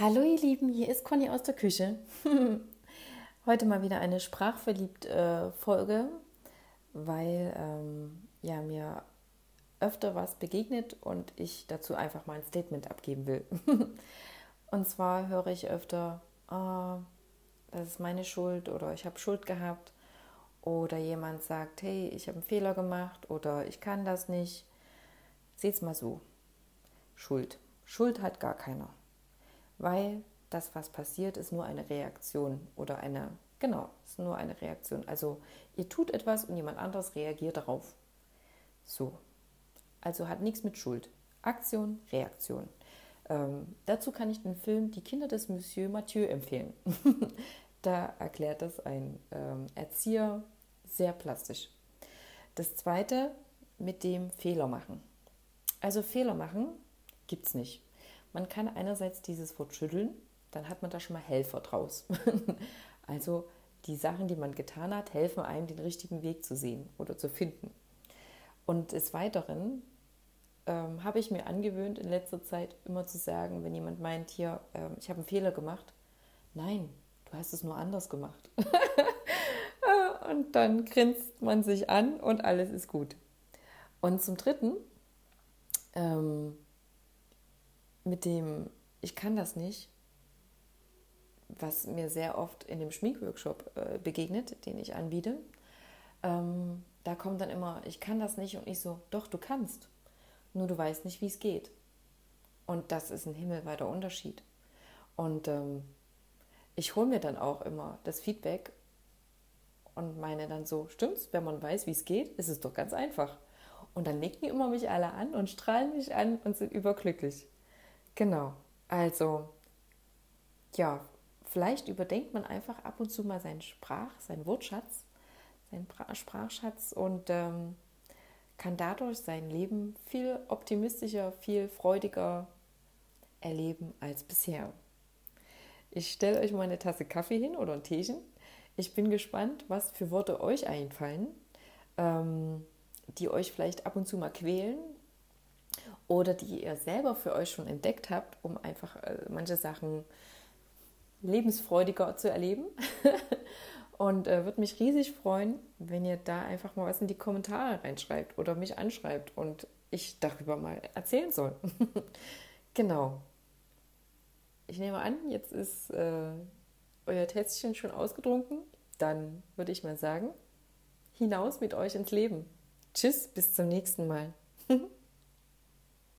Hallo ihr Lieben, hier ist Conny aus der Küche. Heute mal wieder eine sprachverliebt äh, Folge, weil ähm, ja mir öfter was begegnet und ich dazu einfach mal ein Statement abgeben will. und zwar höre ich öfter, oh, das ist meine Schuld oder ich habe Schuld gehabt oder jemand sagt, hey, ich habe einen Fehler gemacht oder ich kann das nicht. Seht's mal so. Schuld. Schuld hat gar keiner weil das, was passiert, ist nur eine Reaktion oder eine, genau, ist nur eine Reaktion. Also ihr tut etwas und jemand anderes reagiert darauf. So. Also hat nichts mit Schuld. Aktion, Reaktion. Ähm, dazu kann ich den Film Die Kinder des Monsieur Mathieu empfehlen. da erklärt das ein ähm, Erzieher sehr plastisch. Das zweite mit dem Fehler machen. Also Fehler machen gibt es nicht. Man kann einerseits dieses Wort schütteln, dann hat man da schon mal Helfer draus. also die Sachen, die man getan hat, helfen einem, den richtigen Weg zu sehen oder zu finden. Und des Weiteren ähm, habe ich mir angewöhnt, in letzter Zeit immer zu sagen, wenn jemand meint, hier, ähm, ich habe einen Fehler gemacht, nein, du hast es nur anders gemacht. und dann grinst man sich an und alles ist gut. Und zum Dritten, ähm, mit dem Ich kann das nicht, was mir sehr oft in dem Schminkworkshop äh, begegnet, den ich anbiete, ähm, da kommt dann immer, ich kann das nicht und ich so, doch, du kannst, nur du weißt nicht, wie es geht. Und das ist ein himmelweiter Unterschied. Und ähm, ich hole mir dann auch immer das Feedback und meine dann so, stimmt's, wenn man weiß, wie es geht, ist es doch ganz einfach. Und dann nicken immer mich alle an und strahlen mich an und sind überglücklich. Genau. Also, ja, vielleicht überdenkt man einfach ab und zu mal seinen Sprach, seinen Wortschatz, seinen Sprachschatz und ähm, kann dadurch sein Leben viel optimistischer, viel freudiger erleben als bisher. Ich stelle euch mal eine Tasse Kaffee hin oder ein Teechen. Ich bin gespannt, was für Worte euch einfallen, ähm, die euch vielleicht ab und zu mal quälen, oder die ihr selber für euch schon entdeckt habt, um einfach äh, manche Sachen lebensfreudiger zu erleben. Und äh, würde mich riesig freuen, wenn ihr da einfach mal was in die Kommentare reinschreibt oder mich anschreibt und ich darüber mal erzählen soll. genau. Ich nehme an, jetzt ist äh, euer Tässchen schon ausgetrunken. Dann würde ich mal sagen, hinaus mit euch ins Leben. Tschüss, bis zum nächsten Mal.